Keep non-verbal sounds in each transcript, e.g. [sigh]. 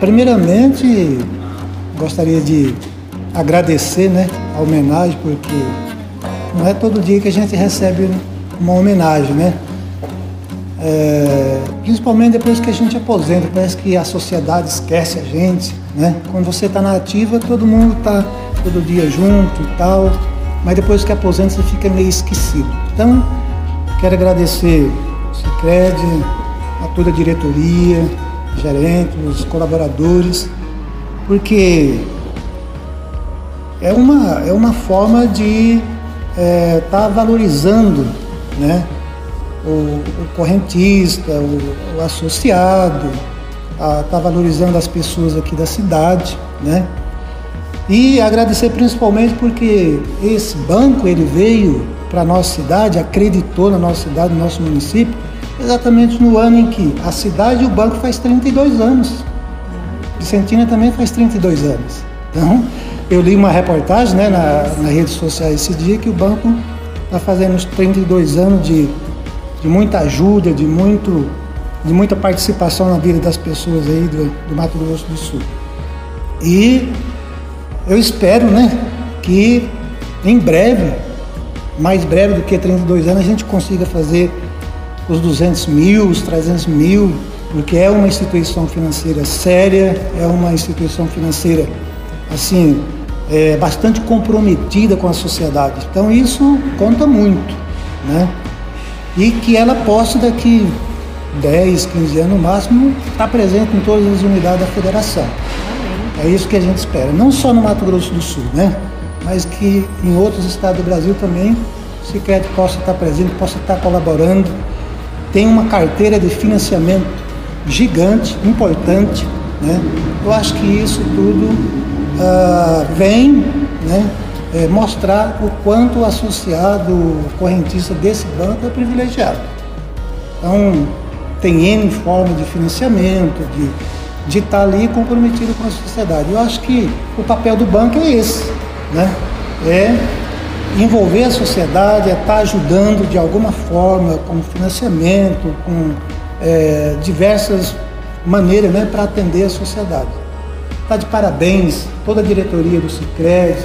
primeiramente gostaria de agradecer né, a homenagem, porque não é todo dia que a gente recebe uma homenagem, né? É, principalmente depois que a gente aposenta, parece que a sociedade esquece a gente, né? Quando você está na ativa, todo mundo está todo dia junto e tal, mas depois que aposenta você fica meio esquecido. Então, quero agradecer o Cicred, a toda a diretoria, gerente, colaboradores, porque é uma, é uma forma de estar é, tá valorizando né, o, o correntista, o, o associado, tá valorizando as pessoas aqui da cidade, né? E agradecer principalmente porque esse banco ele veio para a nossa cidade, acreditou na nossa cidade, no nosso município, exatamente no ano em que a cidade e o banco faz 32 anos. Vicentina também faz 32 anos. Então, eu li uma reportagem né, na, nas redes sociais esse dia que o banco está fazendo os 32 anos de de muita ajuda, de, muito, de muita participação na vida das pessoas aí do, do Mato Grosso do Sul. E eu espero né, que em breve, mais breve do que 32 anos, a gente consiga fazer os 200 mil, os 300 mil, porque é uma instituição financeira séria, é uma instituição financeira assim é, bastante comprometida com a sociedade. Então isso conta muito, né? e que ela possa daqui 10, 15 anos no máximo estar presente em todas as unidades da federação. É isso que a gente espera, não só no Mato Grosso do Sul, né? mas que em outros estados do Brasil também o Cicred possa estar presente, possa estar colaborando. Tem uma carteira de financiamento gigante, importante. Né? Eu acho que isso tudo uh, vem né, é, mostrar o quanto o associado correntista desse banco é privilegiado. Então, tem N forma de financiamento, de, de estar ali comprometido com a sociedade. Eu acho que o papel do banco é esse, né? É envolver a sociedade, é estar ajudando de alguma forma, com financiamento, com é, diversas maneiras né, para atender a sociedade. Está de parabéns toda a diretoria do Cicred,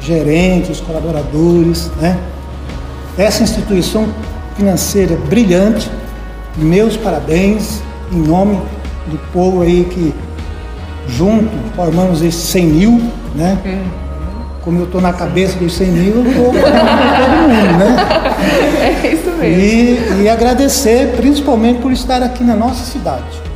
gerentes, colaboradores, né? Essa instituição financeira brilhante, meus parabéns em nome do povo aí que junto formamos esses 100 mil, né? Como eu estou na cabeça dos 100 mil, eu estou todo mundo, né? [laughs] É isso mesmo. E, e agradecer principalmente por estar aqui na nossa cidade.